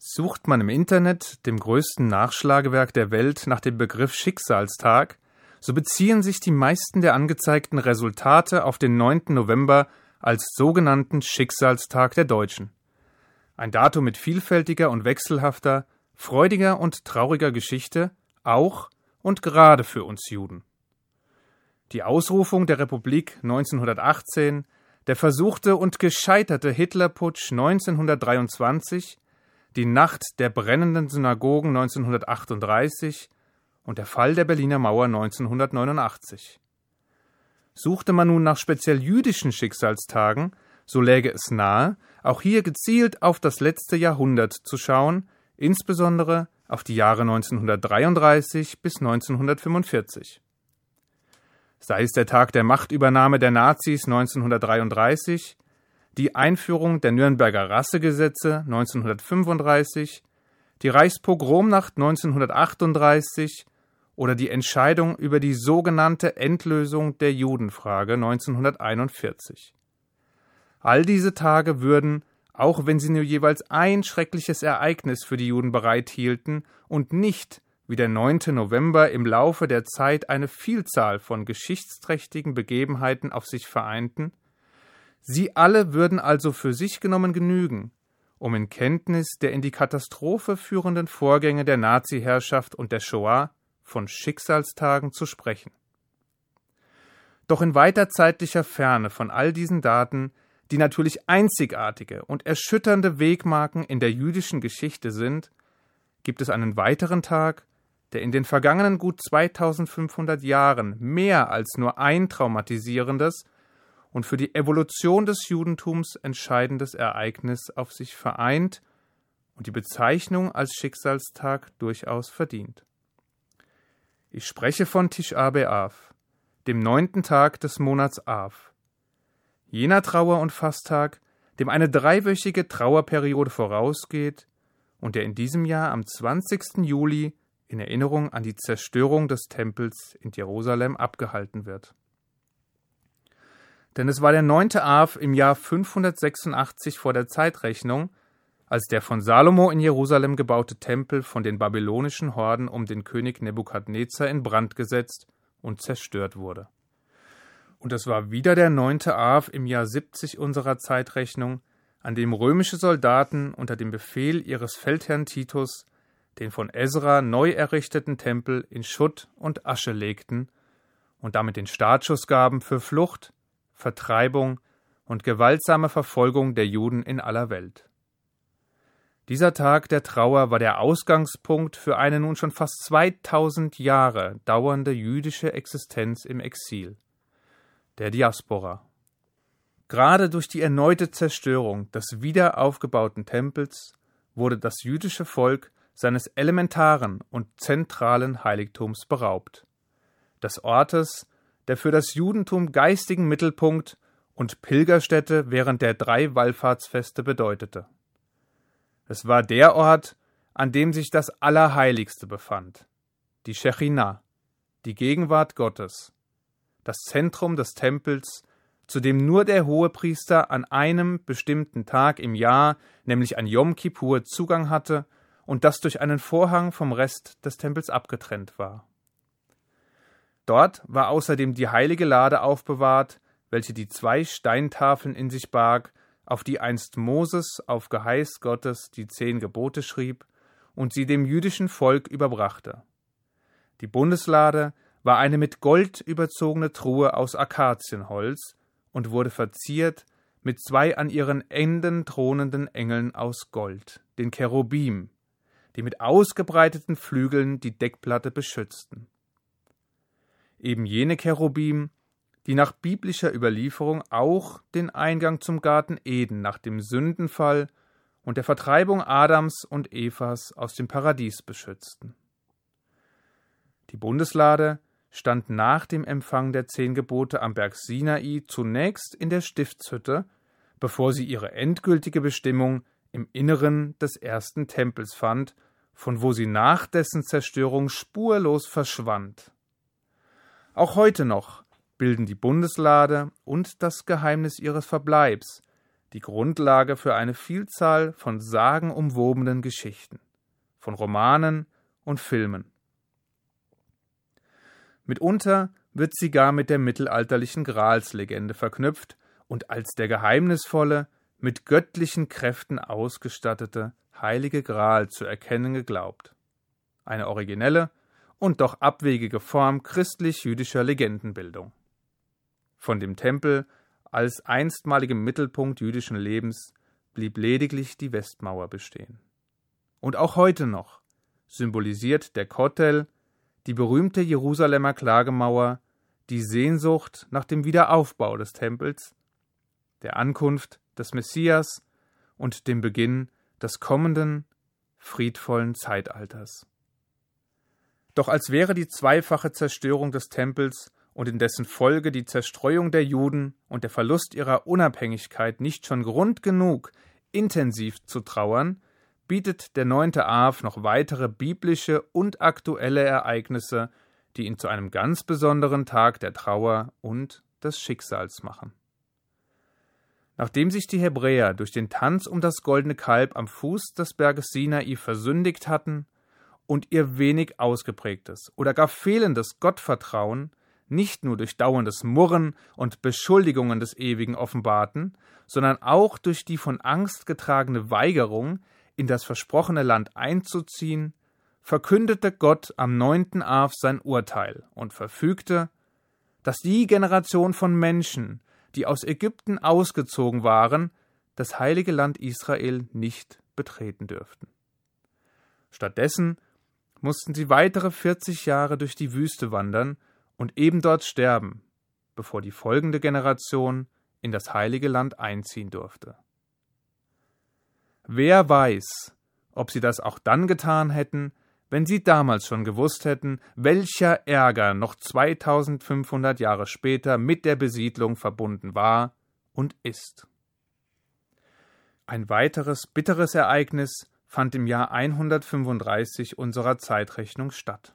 Sucht man im Internet, dem größten Nachschlagewerk der Welt, nach dem Begriff Schicksalstag, so beziehen sich die meisten der angezeigten Resultate auf den 9. November als sogenannten Schicksalstag der Deutschen. Ein Datum mit vielfältiger und wechselhafter, freudiger und trauriger Geschichte, auch und gerade für uns Juden. Die Ausrufung der Republik 1918, der versuchte und gescheiterte Hitlerputsch 1923, die Nacht der brennenden Synagogen 1938 und der Fall der Berliner Mauer 1989. Suchte man nun nach speziell jüdischen Schicksalstagen, so läge es nahe, auch hier gezielt auf das letzte Jahrhundert zu schauen, insbesondere auf die Jahre 1933 bis 1945. Sei es der Tag der Machtübernahme der Nazis 1933, die Einführung der Nürnberger Rassegesetze 1935, die Reichspogromnacht 1938 oder die Entscheidung über die sogenannte Endlösung der Judenfrage 1941. All diese Tage würden, auch wenn sie nur jeweils ein schreckliches Ereignis für die Juden bereithielten und nicht wie der 9. November im Laufe der Zeit eine Vielzahl von geschichtsträchtigen Begebenheiten auf sich vereinten, Sie alle würden also für sich genommen genügen, um in Kenntnis der in die Katastrophe führenden Vorgänge der Nazi-Herrschaft und der Shoah von Schicksalstagen zu sprechen. Doch in weiter zeitlicher Ferne von all diesen Daten, die natürlich einzigartige und erschütternde Wegmarken in der jüdischen Geschichte sind, gibt es einen weiteren Tag, der in den vergangenen gut 2500 Jahren mehr als nur ein traumatisierendes und für die Evolution des Judentums entscheidendes Ereignis auf sich vereint und die Bezeichnung als Schicksalstag durchaus verdient. Ich spreche von Tisha B'Av, dem neunten Tag des Monats Av. Jener Trauer- und Fasttag, dem eine dreiwöchige Trauerperiode vorausgeht und der in diesem Jahr am 20. Juli in Erinnerung an die Zerstörung des Tempels in Jerusalem abgehalten wird denn es war der neunte Av im Jahr 586 vor der Zeitrechnung, als der von Salomo in Jerusalem gebaute Tempel von den babylonischen Horden um den König Nebukadnezar in Brand gesetzt und zerstört wurde. Und es war wieder der neunte Av im Jahr 70 unserer Zeitrechnung, an dem römische Soldaten unter dem Befehl ihres Feldherrn Titus den von Ezra neu errichteten Tempel in Schutt und Asche legten und damit den Startschuss gaben für Flucht, Vertreibung und gewaltsame Verfolgung der Juden in aller Welt. Dieser Tag der Trauer war der Ausgangspunkt für eine nun schon fast 2000 Jahre dauernde jüdische Existenz im Exil, der Diaspora. Gerade durch die erneute Zerstörung des wiederaufgebauten Tempels wurde das jüdische Volk seines elementaren und zentralen Heiligtums beraubt, des Ortes, der für das Judentum geistigen Mittelpunkt und Pilgerstätte während der drei Wallfahrtsfeste bedeutete. Es war der Ort, an dem sich das Allerheiligste befand, die Shechinah, die Gegenwart Gottes, das Zentrum des Tempels, zu dem nur der Hohepriester an einem bestimmten Tag im Jahr, nämlich an Yom Kippur, Zugang hatte und das durch einen Vorhang vom Rest des Tempels abgetrennt war. Dort war außerdem die heilige Lade aufbewahrt, welche die zwei Steintafeln in sich barg, auf die einst Moses auf Geheiß Gottes die zehn Gebote schrieb und sie dem jüdischen Volk überbrachte. Die Bundeslade war eine mit Gold überzogene Truhe aus Akazienholz und wurde verziert mit zwei an ihren Enden thronenden Engeln aus Gold, den Cherubim, die mit ausgebreiteten Flügeln die Deckplatte beschützten eben jene Cherubim, die nach biblischer Überlieferung auch den Eingang zum Garten Eden nach dem Sündenfall und der Vertreibung Adams und Evas aus dem Paradies beschützten. Die Bundeslade stand nach dem Empfang der zehn Gebote am Berg Sinai zunächst in der Stiftshütte, bevor sie ihre endgültige Bestimmung im Inneren des ersten Tempels fand, von wo sie nach dessen Zerstörung spurlos verschwand. Auch heute noch bilden die Bundeslade und das Geheimnis ihres Verbleibs die Grundlage für eine Vielzahl von sagenumwobenen Geschichten, von Romanen und Filmen. Mitunter wird sie gar mit der mittelalterlichen Gralslegende verknüpft und als der geheimnisvolle, mit göttlichen Kräften ausgestattete heilige Gral zu erkennen geglaubt. Eine originelle und doch abwegige Form christlich-jüdischer Legendenbildung. Von dem Tempel als einstmaligem Mittelpunkt jüdischen Lebens blieb lediglich die Westmauer bestehen. Und auch heute noch symbolisiert der Kotel, die berühmte Jerusalemer Klagemauer, die Sehnsucht nach dem Wiederaufbau des Tempels, der Ankunft des Messias und dem Beginn des kommenden, friedvollen Zeitalters. Doch als wäre die zweifache Zerstörung des Tempels und in dessen Folge die Zerstreuung der Juden und der Verlust ihrer Unabhängigkeit nicht schon Grund genug, intensiv zu trauern, bietet der neunte Av noch weitere biblische und aktuelle Ereignisse, die ihn zu einem ganz besonderen Tag der Trauer und des Schicksals machen. Nachdem sich die Hebräer durch den Tanz um das goldene Kalb am Fuß des Berges Sinai versündigt hatten und ihr wenig ausgeprägtes oder gar fehlendes Gottvertrauen nicht nur durch dauerndes Murren und Beschuldigungen des Ewigen offenbarten, sondern auch durch die von Angst getragene Weigerung, in das versprochene Land einzuziehen, verkündete Gott am neunten Av sein Urteil und verfügte, dass die Generation von Menschen, die aus Ägypten ausgezogen waren, das heilige Land Israel nicht betreten dürften. Stattdessen mussten sie weitere 40 Jahre durch die Wüste wandern und eben dort sterben, bevor die folgende Generation in das heilige Land einziehen durfte. Wer weiß, ob sie das auch dann getan hätten, wenn sie damals schon gewusst hätten, welcher Ärger noch 2500 Jahre später mit der Besiedlung verbunden war und ist. Ein weiteres bitteres Ereignis fand im Jahr 135 unserer Zeitrechnung statt.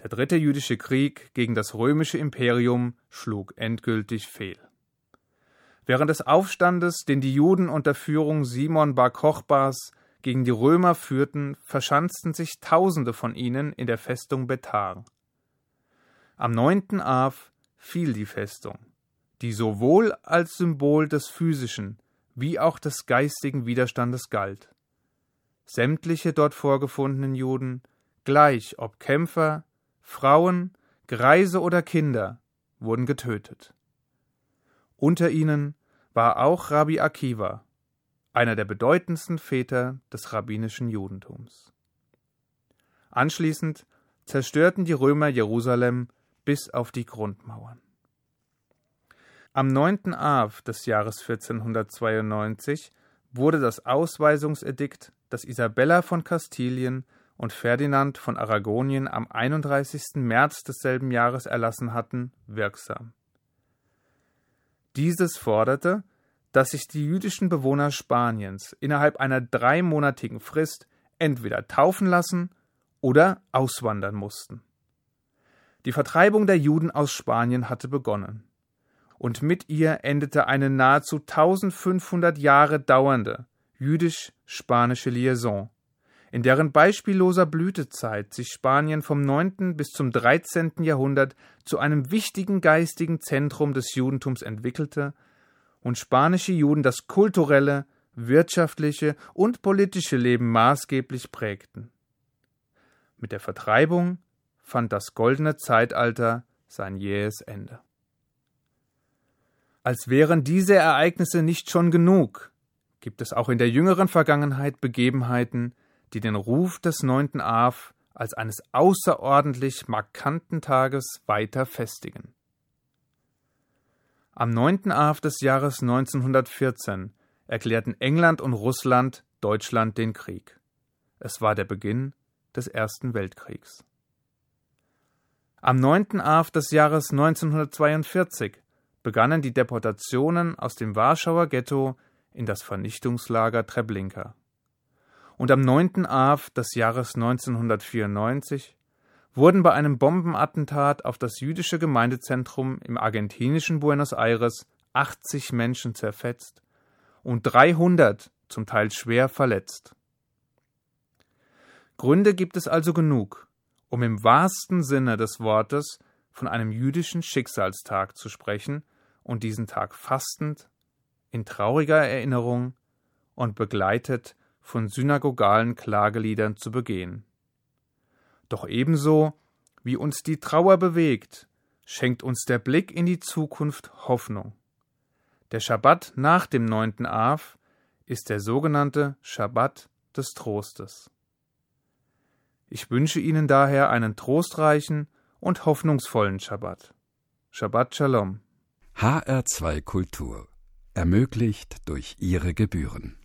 Der dritte jüdische Krieg gegen das römische Imperium schlug endgültig fehl. Während des Aufstandes, den die Juden unter Führung Simon Bar Kochbas gegen die Römer führten, verschanzten sich Tausende von ihnen in der Festung Bettar. Am 9. Av fiel die Festung, die sowohl als Symbol des physischen wie auch des geistigen Widerstandes galt. Sämtliche dort vorgefundenen Juden, gleich ob Kämpfer, Frauen, Greise oder Kinder, wurden getötet. Unter ihnen war auch Rabbi Akiva, einer der bedeutendsten Väter des rabbinischen Judentums. Anschließend zerstörten die Römer Jerusalem bis auf die Grundmauern. Am 9. Av des Jahres 1492 wurde das Ausweisungsedikt, das Isabella von Kastilien und Ferdinand von Aragonien am 31. März desselben Jahres erlassen hatten, wirksam. Dieses forderte, dass sich die jüdischen Bewohner Spaniens innerhalb einer dreimonatigen Frist entweder taufen lassen oder auswandern mussten. Die Vertreibung der Juden aus Spanien hatte begonnen, und mit ihr endete eine nahezu 1500 Jahre dauernde jüdisch-spanische Liaison, in deren beispielloser Blütezeit sich Spanien vom 9. bis zum 13. Jahrhundert zu einem wichtigen geistigen Zentrum des Judentums entwickelte und spanische Juden das kulturelle, wirtschaftliche und politische Leben maßgeblich prägten. Mit der Vertreibung fand das goldene Zeitalter sein jähes Ende. Als wären diese Ereignisse nicht schon genug, gibt es auch in der jüngeren Vergangenheit Begebenheiten, die den Ruf des neunten Av als eines außerordentlich markanten Tages weiter festigen. Am 9. Av des Jahres 1914 erklärten England und Russland Deutschland den Krieg. Es war der Beginn des Ersten Weltkriegs. Am 9. Av des Jahres 1942 begannen die Deportationen aus dem Warschauer Ghetto in das Vernichtungslager Treblinka. Und am 9. Av des Jahres 1994 wurden bei einem Bombenattentat auf das jüdische Gemeindezentrum im argentinischen Buenos Aires 80 Menschen zerfetzt und 300 zum Teil schwer verletzt. Gründe gibt es also genug, um im wahrsten Sinne des Wortes von einem jüdischen Schicksalstag zu sprechen und diesen Tag fastend, in trauriger Erinnerung und begleitet von synagogalen Klageliedern zu begehen. Doch ebenso, wie uns die Trauer bewegt, schenkt uns der Blick in die Zukunft Hoffnung. Der Schabbat nach dem neunten Av ist der sogenannte Schabbat des Trostes. Ich wünsche Ihnen daher einen trostreichen und hoffnungsvollen Schabbat. Shabbat Shalom. HR2 Kultur ermöglicht durch ihre Gebühren.